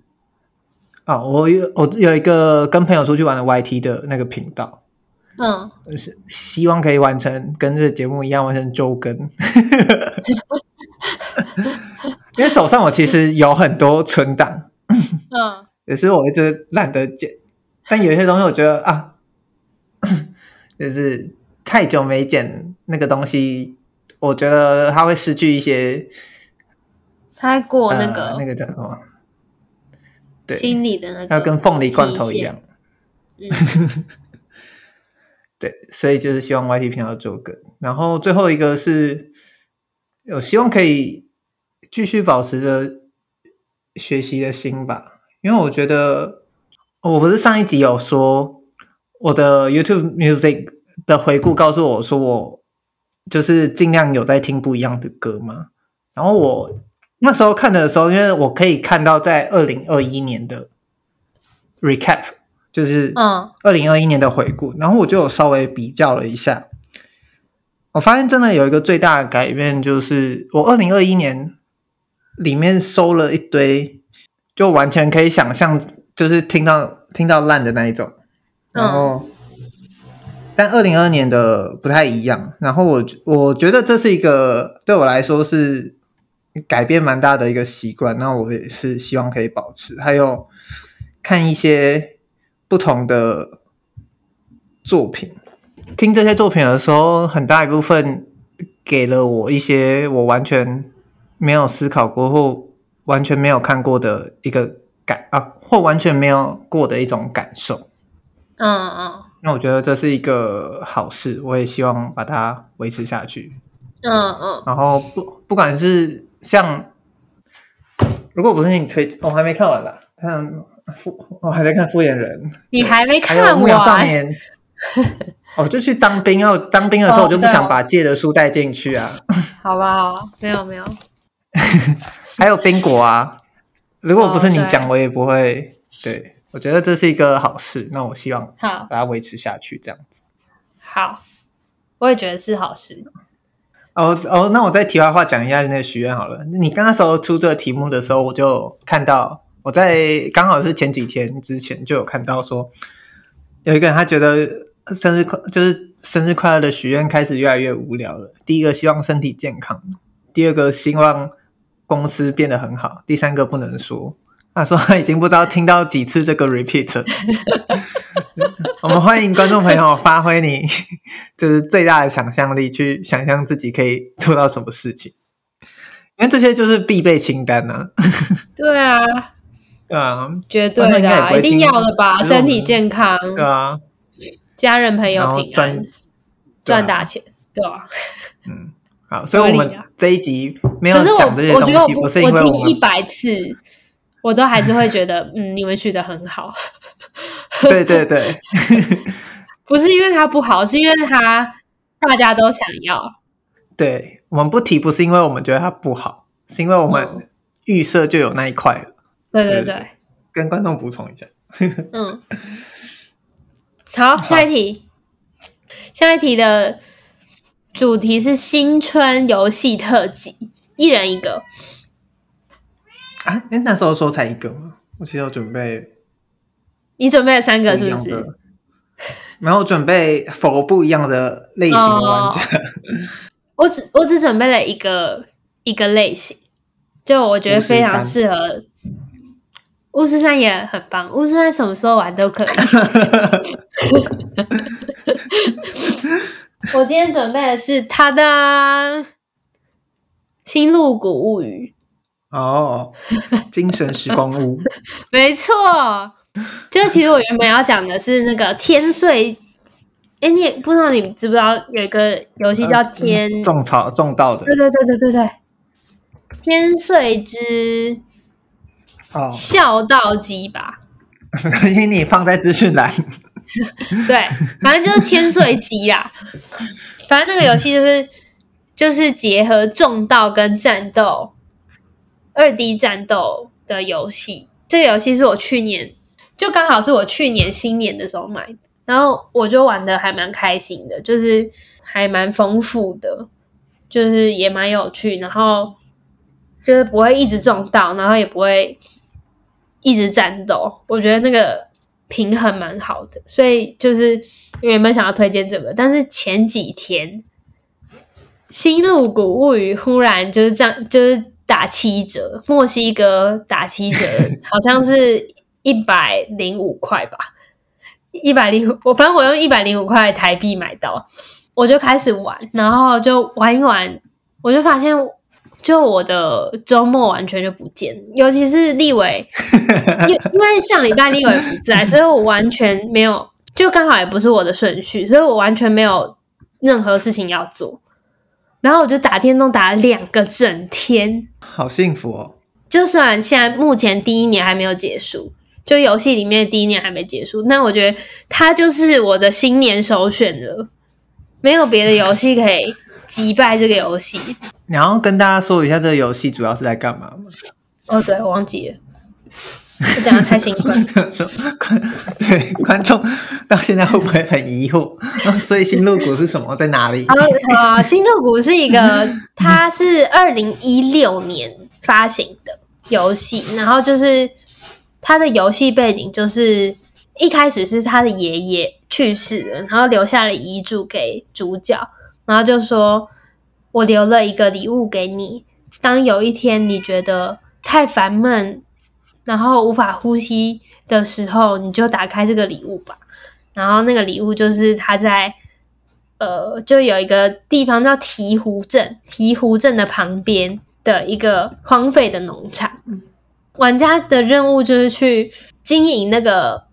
啊，我有我有一个跟朋友出去玩的 YT 的那个频道，嗯，就是希望可以完成跟这个节目一样完成周更，因为手上我其实有很多存档，嗯，也是我一直懒得剪，但有些东西我觉得啊，就是太久没剪那个东西，我觉得它会失去一些，太过那个、呃、那个叫什么？对。心里的那个，要跟凤梨罐头一样。嗯、对，所以就是希望 YT 频道做更。然后最后一个是，有希望可以继续保持着学习的心吧。因为我觉得，我不是上一集有说，我的 YouTube Music 的回顾告诉我说，我就是尽量有在听不一样的歌嘛。然后我。那时候看的时候，因为我可以看到在二零二一年的 recap，就是嗯，二零二一年的回顾，然后我就有稍微比较了一下，我发现真的有一个最大的改变，就是我二零二一年里面收了一堆，就完全可以想象，就是听到听到烂的那一种，然后，但二零二二年的不太一样。然后我我觉得这是一个对我来说是改变蛮大的一个习惯，那我也是希望可以保持。还有看一些不同的作品，听这些作品的时候，很大一部分给了我一些我完全没有思考过或完全没有看过的一个感啊，或完全没有过的一种感受。嗯嗯。那我觉得这是一个好事，我也希望把它维持下去。嗯嗯。然后不不管是像，如果不是你推，我还没看完啦。看复，我还在看《复眼人》。你还没看完？牧羊少年。我 就去当兵，哦当兵的时候，我就不想把借的书带进去啊。好吧，好吧，没有没有。还有冰果啊，如果不是你讲，我也不会。对。我觉得这是一个好事，那我希望好把它维持下去，这样子。好，我也觉得是好事。哦哦，那我再题外话讲一下那个许愿好了。你刚那时候出这个题目的时候，我就看到我在刚好是前几天之前就有看到说，有一个人他觉得生日快就是生日快乐的许愿开始越来越无聊了。第一个希望身体健康，第二个希望公司变得很好，第三个不能说。他说他已经不知道听到几次这个 repeat。我们欢迎观众朋友发挥你就是最大的想象力，去想象自己可以做到什么事情，因为这些就是必备清单呢、啊。对啊，对啊，绝对的、啊，一定要的吧？身体健康，对啊，家人朋友平安，赚大钱，对吧、啊？嗯，好，所以我们这一集没有讲这些东西，不是因为我听一百次。我都还是会觉得，嗯，你们许得很好。对 对对，不是因为他不好，是因为他大家都想要。对，我们不提，不是因为我们觉得他不好，是因为我们预设就有那一块了。对对对，跟观众补充一下。嗯，好，下一题。下一题的主题是新春游戏特辑，一人一个。啊，那时候说才一个吗？我其实有准备，你准备了三个是不是？没有准备 for 不一样的类型的玩家。哦、我只我只准备了一个一个类型，就我觉得非常适合。巫师三也很棒，巫师三什么时候玩都可以。我今天准备的是他的《新露谷物语》。哦，精神时光屋，没错，就其实我原本要讲的是那个天穗，哎，你也不知道你知不知道有一个游戏叫天、呃、种草种稻的，对对对对对对，天穗之哦。孝道机吧，因为你放在资讯栏，对，反正就是天碎机啦，反正那个游戏就是就是结合种稻跟战斗。二 D 战斗的游戏，这个游戏是我去年就刚好是我去年新年的时候买的，然后我就玩的还蛮开心的，就是还蛮丰富的，就是也蛮有趣，然后就是不会一直种稻，然后也不会一直战斗，我觉得那个平衡蛮好的，所以就是原本想要推荐这个，但是前几天《新露谷物语》忽然就是这样，就是。打七折，墨西哥打七折，好像是一百零五块吧，一百零五，我反正我用一百零五块台币买到，我就开始玩，然后就玩一玩，我就发现，就我的周末完全就不见，尤其是立伟，因因为上礼拜立伟不在，所以我完全没有，就刚好也不是我的顺序，所以我完全没有任何事情要做。然后我就打电动打了两个整天，好幸福哦！就算现在目前第一年还没有结束，就游戏里面第一年还没结束，那我觉得它就是我的新年首选了。没有别的游戏可以击败这个游戏。你要跟大家说一下这个游戏主要是在干嘛吗？哦，对，我忘记了。我讲的太兴奋，说观对观众到现在会不会很疑惑？所以新露谷是什么？在哪里？啊，新露谷是一个，它是二零一六年发行的游戏，然后就是它的游戏背景就是一开始是他的爷爷去世了，然后留下了遗嘱给主角，然后就说：“我留了一个礼物给你，当有一天你觉得太烦闷，然后无法呼吸的时候，你就打开这个礼物吧。”然后那个礼物就是他在呃，就有一个地方叫鹈鹕镇，鹈鹕镇的旁边的一个荒废的农场。玩家的任务就是去经营那个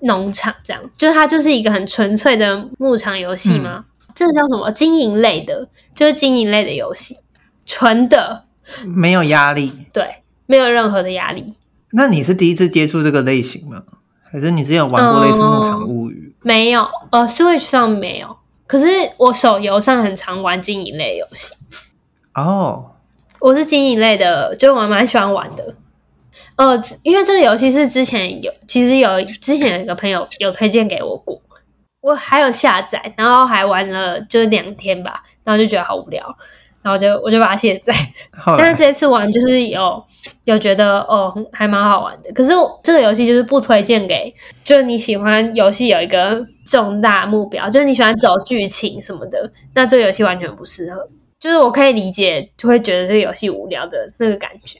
农场，这样，就它就是一个很纯粹的牧场游戏吗？这个叫什么？经营类的，就是经营类的游戏，纯的，没有压力，对，没有任何的压力。那你是第一次接触这个类型吗？还是你之前有玩过类似《牧场物语》？嗯？没有，呃，Switch 上没有。可是我手游上很常玩经营类游戏。哦，我是经营类的，就我蛮喜欢玩的。呃，因为这个游戏是之前有，其实有之前有一个朋友有推荐给我过，我还有下载，然后还玩了就两天吧，然后就觉得好无聊，然后就我就把它卸载。但是这次玩就是有有觉得哦，还蛮好玩的。可是这个游戏就是不推荐给，就是你喜欢游戏有一个重大目标，就是你喜欢走剧情什么的，那这个游戏完全不适合。就是我可以理解，就会觉得这个游戏无聊的那个感觉。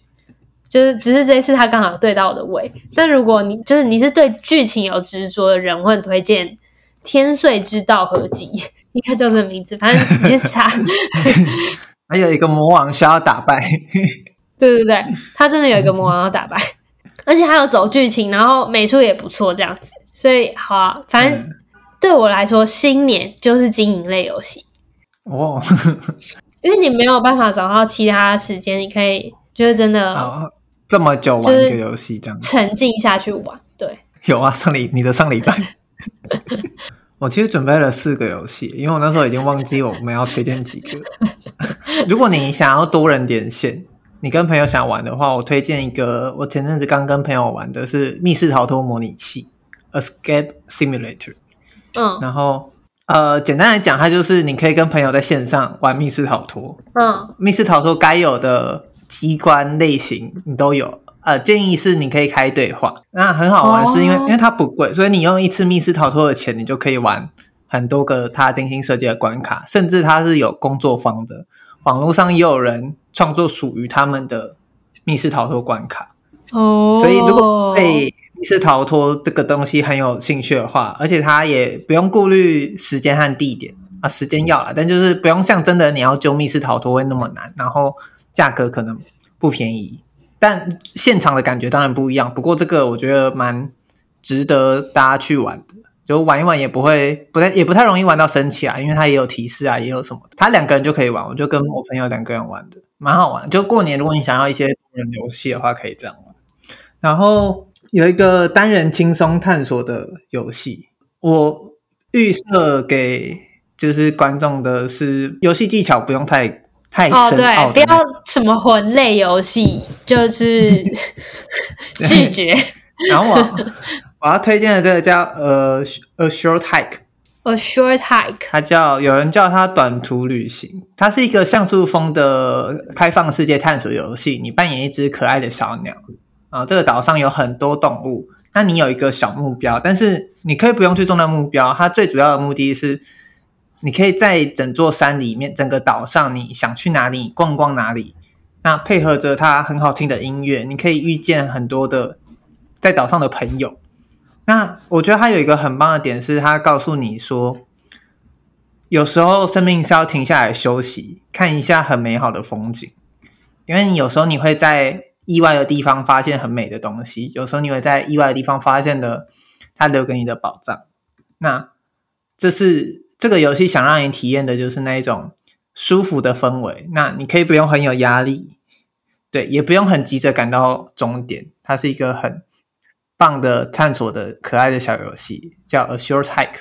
就是只是这一次他刚好对到我的胃，但如果你就是你是对剧情有执着的人，我很推荐《天穗之道合集》，应该叫这个名字，反正你去查。还有一个魔王需要打败，对对对，他真的有一个魔王要打败，而且还有走剧情，然后美术也不错，这样子，所以好啊，反正对我来说，新年就是经营类游戏。哦，因为你没有办法找到其他时间，你可以就是真的。哦这么久玩一个游戏，这样。沉浸下去玩，对，有啊，上礼你的上礼拜，我其实准备了四个游戏，因为我那时候已经忘记我们要推荐几个。如果你想要多人连线，你跟朋友想玩的话，我推荐一个，我前阵子刚跟朋友玩的是密室逃脱模拟器 （Escape Simulator）。嗯，然后呃，简单来讲，它就是你可以跟朋友在线上玩密室逃脱。嗯，密室逃脱该有的。机关类型你都有，呃，建议是你可以开对话，那很好玩，是因为、oh. 因为它不贵，所以你用一次密室逃脱的钱，你就可以玩很多个它精心设计的关卡，甚至它是有工作坊的，网络上也有人创作属于他们的密室逃脱关卡。哦，oh. 所以如果对密室逃脱这个东西很有兴趣的话，而且它也不用顾虑时间和地点啊，时间要了，但就是不用像真的你要揪密室逃脱会那么难，然后。价格可能不便宜，但现场的感觉当然不一样。不过这个我觉得蛮值得大家去玩的，就玩一玩也不会不太也不太容易玩到生气啊，因为它也有提示啊，也有什么。他两个人就可以玩，我就跟我朋友两个人玩的，蛮好玩。就过年如果你想要一些多人游戏的话，可以这样玩。然后有一个单人轻松探索的游戏，我预设给就是观众的是游戏技巧不用太。哦，对，不要什么魂类游戏，就是 拒绝。然后我我要推荐的这个叫呃 A Short Hike，A Short Hike，它叫有人叫它短途旅行，它是一个像素风的开放世界探索游戏。你扮演一只可爱的小鸟啊，这个岛上有很多动物，那你有一个小目标，但是你可以不用去做那目标，它最主要的目的是。你可以在整座山里面，整个岛上，你想去哪里逛逛哪里。那配合着它很好听的音乐，你可以遇见很多的在岛上的朋友。那我觉得它有一个很棒的点是，它告诉你说，有时候生命是要停下来休息，看一下很美好的风景。因为你有时候你会在意外的地方发现很美的东西，有时候你会在意外的地方发现了它留给你的宝藏。那这是。这个游戏想让你体验的就是那一种舒服的氛围。那你可以不用很有压力，对，也不用很急着赶到终点。它是一个很棒的探索的可爱的小游戏，叫 A Short Hike。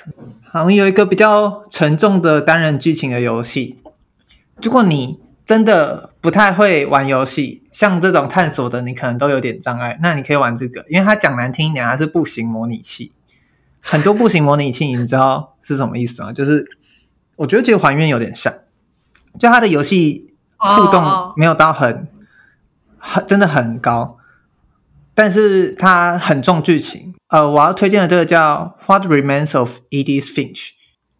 好，有一个比较沉重的单人剧情的游戏。如果你真的不太会玩游戏，像这种探索的，你可能都有点障碍，那你可以玩这个，因为它讲难听一点，它是步行模拟器。很多步行模拟器，你知道是什么意思啊？就是我觉得这个还原有点像，就它的游戏互动没有到很很真的很高，但是它很重剧情，呃，我要推荐的这个叫《What Remains of Edith Finch》。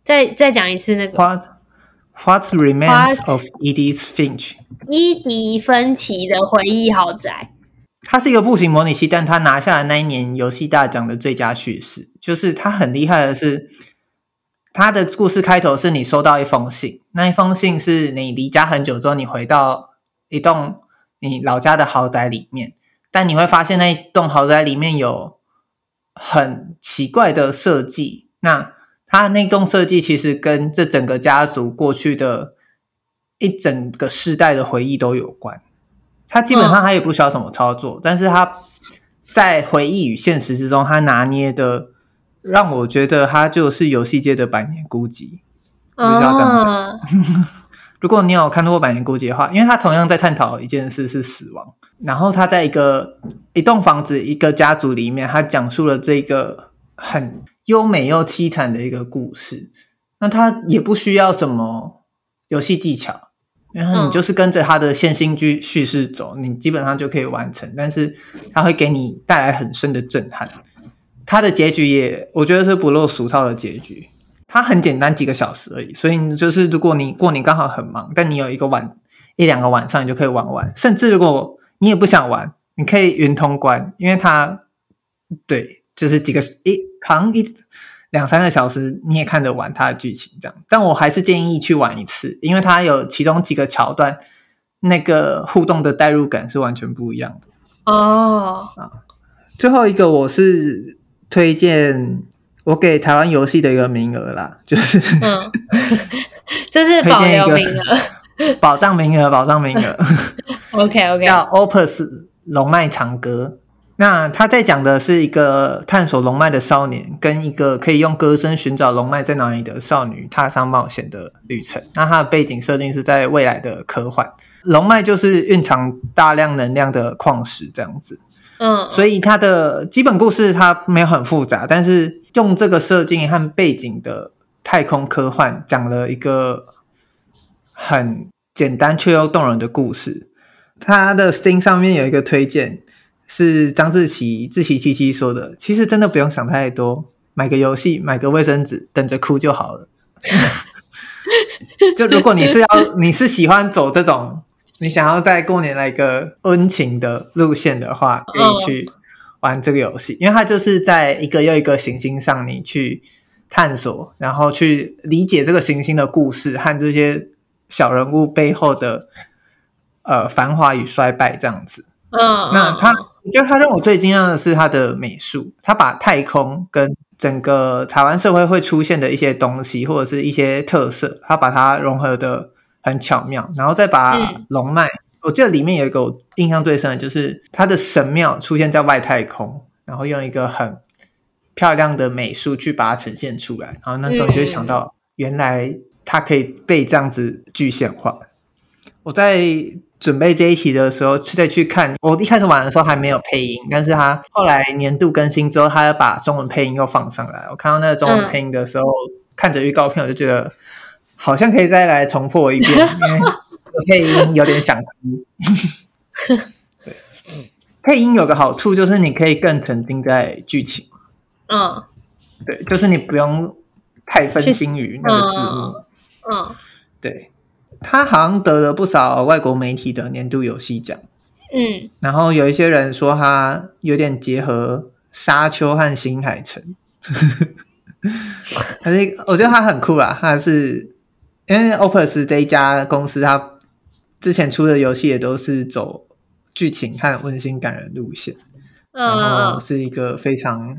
再再讲一次那个。What What Remains of Edith Finch？伊迪芬奇的回忆豪宅。它是一个步行模拟器，但它拿下了那一年游戏大奖的最佳叙事。就是它很厉害的是，他的故事开头是你收到一封信，那一封信是你离家很久之后，你回到一栋你老家的豪宅里面，但你会发现那一栋豪宅里面有很奇怪的设计。那它那栋设计其实跟这整个家族过去的一整个世代的回忆都有关。他基本上他也不需要什么操作，但是他在回忆与现实之中，他拿捏的让我觉得他就是游戏界的百年孤寂。我不知道这样讲。哦、如果你有看过《百年孤寂》的话，因为它同样在探讨一件事是死亡，然后他在一个一栋房子、一个家族里面，他讲述了这个很优美又凄惨的一个故事。那他也不需要什么游戏技巧。然后你就是跟着他的线性剧叙事走，你基本上就可以完成。但是他会给你带来很深的震撼。他的结局也，我觉得是不落俗套的结局。它很简单，几个小时而已。所以就是如果你过年刚好很忙，但你有一个晚一两个晚上，你就可以玩完。甚至如果你也不想玩，你可以云通关，因为它对，就是几个一扛一。两三个小时你也看得完它的剧情，这样，但我还是建议去玩一次，因为它有其中几个桥段，那个互动的代入感是完全不一样的哦。啊，最后一个我是推荐我给台湾游戏的一个名额啦，就是嗯，这是保留名额，保障名额，保障名额。OK OK，叫 Opus 龙脉长歌。那他在讲的是一个探索龙脉的少年，跟一个可以用歌声寻找龙脉在哪里的少女踏上冒险的旅程。那它的背景设定是在未来的科幻，龙脉就是蕴藏大量能量的矿石这样子。嗯，所以它的基本故事它没有很复杂，但是用这个设定和背景的太空科幻，讲了一个很简单却又动人的故事。它的 Steam 上面有一个推荐。是张志祺志祺七七说的，其实真的不用想太多，买个游戏，买个卫生纸，等着哭就好了。就如果你是要，你是喜欢走这种，你想要在过年来一个温情的路线的话，可以去玩这个游戏，因为它就是在一个又一个行星上，你去探索，然后去理解这个行星的故事和这些小人物背后的呃繁华与衰败这样子。嗯，那他，我觉得他让我最惊讶的是他的美术，他把太空跟整个台湾社会会出现的一些东西或者是一些特色，他把它融合的很巧妙，然后再把龙脉，嗯、我记得里面有一个我印象最深的就是它的神庙出现在外太空，然后用一个很漂亮的美术去把它呈现出来，然后那时候你就会想到，原来它可以被这样子具象化。我在。准备这一题的时候，再去看。我一开始玩的时候还没有配音，但是他后来年度更新之后，他要把中文配音又放上来。我看到那个中文配音的时候，嗯、看着预告片，我就觉得好像可以再来重播一遍，因为配音有点想哭。对，配音有个好处就是你可以更沉浸在剧情。嗯，对，就是你不用太分心于那个字幕。嗯，嗯对。他好像得了不少外国媒体的年度游戏奖，嗯，然后有一些人说他有点结合沙丘和新海诚，可是我觉得他很酷啦，他是因为 Opus 这一家公司，它之前出的游戏也都是走剧情和温馨感人路线，然后是一个非常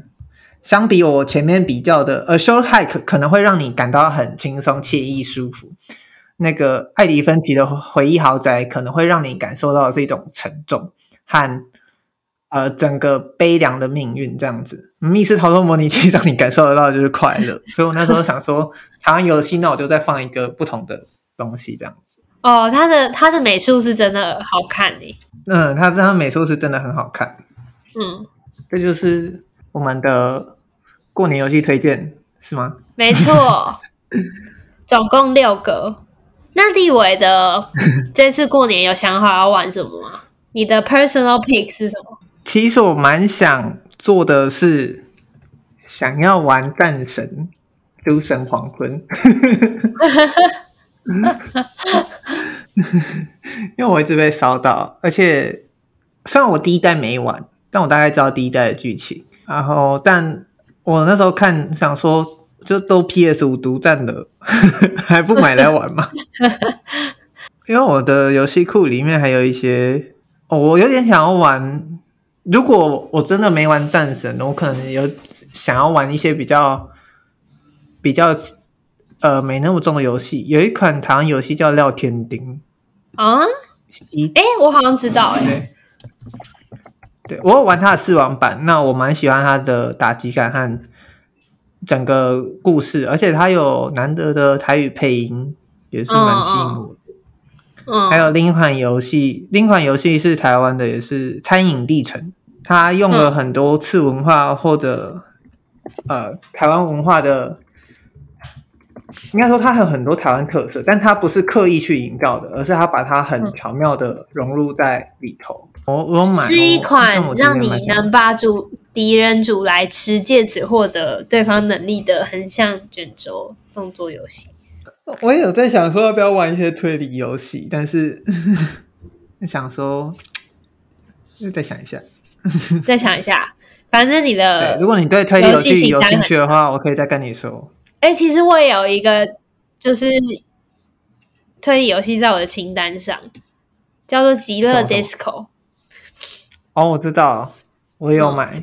相比我前面比较的，A Short Hike 可能会让你感到很轻松、惬意、舒服。那个艾迪芬奇的回忆豪宅可能会让你感受到的是一种沉重和呃整个悲凉的命运这样子。密室逃脱模拟器让你感受得到的就是快乐，所以我那时候想说，台湾游戏那我就再放一个不同的东西这样子。哦，他的他的美术是真的好看诶。嗯，他他的美术是真的很好看。嗯，这就是我们的过年游戏推荐是吗？没错，总共六个。那立伟的 这次过年有想好要玩什么吗？你的 personal pick 是什么？其实我蛮想做的是想要玩战神，诸神黄昏。因为我一直被烧到，而且虽然我第一代没玩，但我大概知道第一代的剧情。然后，但我那时候看想说，就都 PS 五独占了，还不买来玩吗？因为我的游戏库里面还有一些，哦，我有点想要玩。如果我真的没玩战神，我可能有想要玩一些比较比较呃没那么重的游戏。有一款台湾游戏叫《廖天丁》啊，哎，我好像知道哎、欸。对，我有玩他的试玩版，那我蛮喜欢他的打击感和整个故事，而且他有难得的台语配音，也是蛮吸引我的。嗯，还有另一款游戏，另一款游戏是台湾的，也是《餐饮历程》，它用了很多次文化或者、嗯、呃台湾文化的，应该说它有很多台湾特色，但它不是刻意去营造的，而是它把它很巧妙的融入在里头。我我买是一款让你能把主敌人煮来吃，借此获得对方能力的横向卷轴动作游戏。我也有在想说要不要玩一些推理游戏，但是 想说再想一下，再想一下。反正你的，如果你对推理游戏有兴趣的话，我可以再跟你说。哎、欸，其实我也有一个，就是推理游戏在我的清单上，叫做《极乐 DISCO》。哦，我知道，我也有买。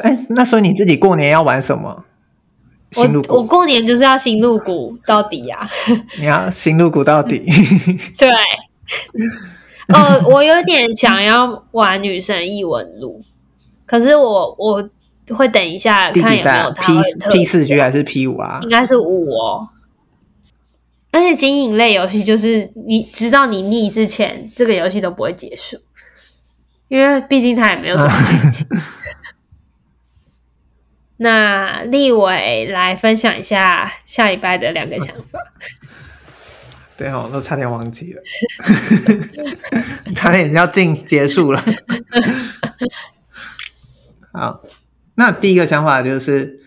哎、嗯欸，那所以你自己过年要玩什么？我我过年就是要新入股到底呀、啊！你要新入股到底？对。哦，我有点想要玩女神异闻录，可是我我会等一下看有没有 P P 四 G 还是 P 五啊？应该是五哦。而且经营类游戏就是你知道你腻之前，这个游戏都不会结束，因为毕竟它也没有什么剧情。那立伟来分享一下下礼拜的两个想法。对哦，我都差点忘记了，差点要进结束了。好，那第一个想法就是，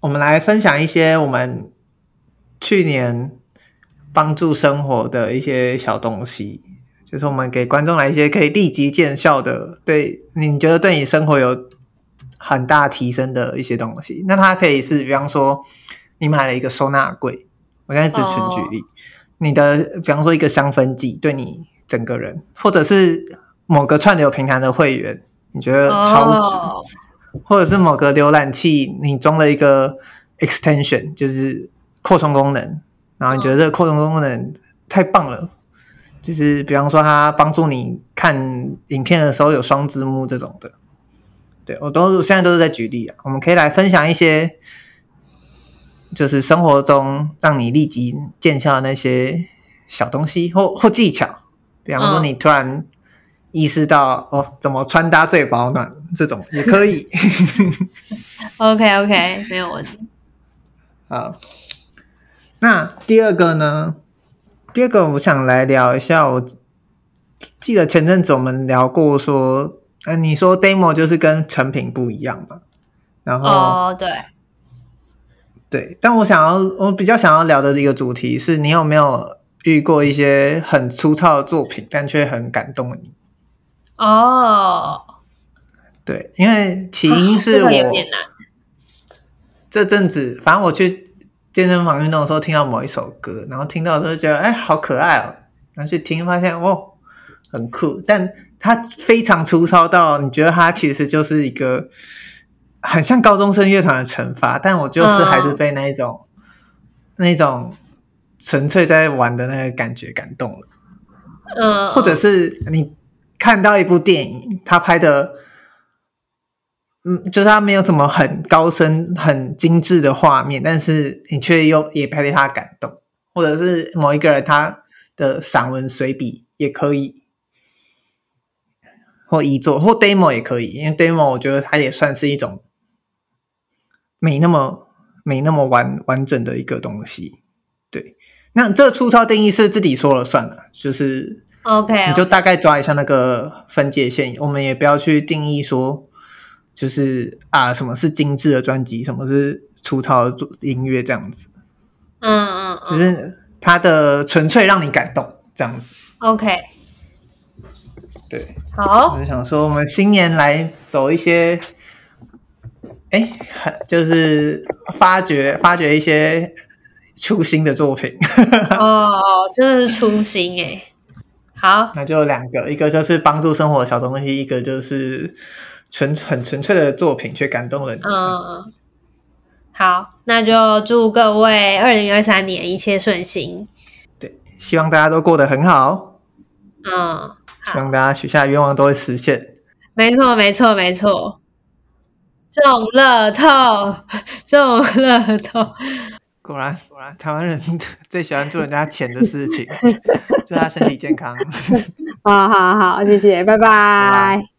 我们来分享一些我们去年帮助生活的一些小东西，就是我们给观众来一些可以立即见效的，对你觉得对你生活有。很大提升的一些东西，那它可以是，比方说你买了一个收纳柜，我现在只纯举例，oh. 你的比方说一个香氛剂，对你整个人，或者是某个串流平台的会员，你觉得超值，oh. 或者是某个浏览器你装了一个 extension，就是扩充功能，然后你觉得这个扩充功能太棒了，就是比方说它帮助你看影片的时候有双字幕这种的。对，我都现在都是在举例啊，我们可以来分享一些，就是生活中让你立即见效的那些小东西或或技巧，比方说你突然意识到、嗯、哦，怎么穿搭最保暖，这种也可以。OK OK，没有问题。好，那第二个呢？第二个我想来聊一下，我记得前阵子我们聊过说。呃，你说 demo 就是跟成品不一样嘛？然后哦，对，对，但我想要，我比较想要聊的一个主题是，你有没有遇过一些很粗糙的作品，但却很感动你？哦，对，因为起因 是我这阵子，反正我去健身房运动的时候，听到某一首歌，然后听到的时候觉得哎，好可爱哦，然后去听发现哦，很酷，但。它非常粗糙到你觉得它其实就是一个很像高中生乐团的惩罚，但我就是还是被那一种、嗯、那种纯粹在玩的那个感觉感动了。嗯，或者是你看到一部电影，他拍的，嗯，就是他没有什么很高深、很精致的画面，但是你却又也被他感动，或者是某一个人他的散文随笔也可以。或遗作或 demo 也可以，因为 demo 我觉得它也算是一种没那么没那么完完整的一个东西。对，那这个粗糙定义是自己说了算的，就是 OK，你就大概抓一下那个分界线，我们也不要去定义说就是啊，什么是精致的专辑，什么是粗糙的音乐，这样子。嗯嗯，嗯，只是它的纯粹让你感动，这样子。OK。对，好。我就想说，我们新年来走一些，哎，就是发掘发掘一些初心的作品。哦，真的是初心哎。好，那就两个，一个就是帮助生活的小东西，一个就是纯很纯粹的作品，却感动了你。嗯，好，那就祝各位二零二三年一切顺心。对，希望大家都过得很好。嗯，希望大家许下愿望都会实现。没错，没错，没错。中乐透，中乐透。果然，果然，台湾人最喜欢做人家钱的事情，祝他身体健康。好好好，谢谢，拜拜。拜拜。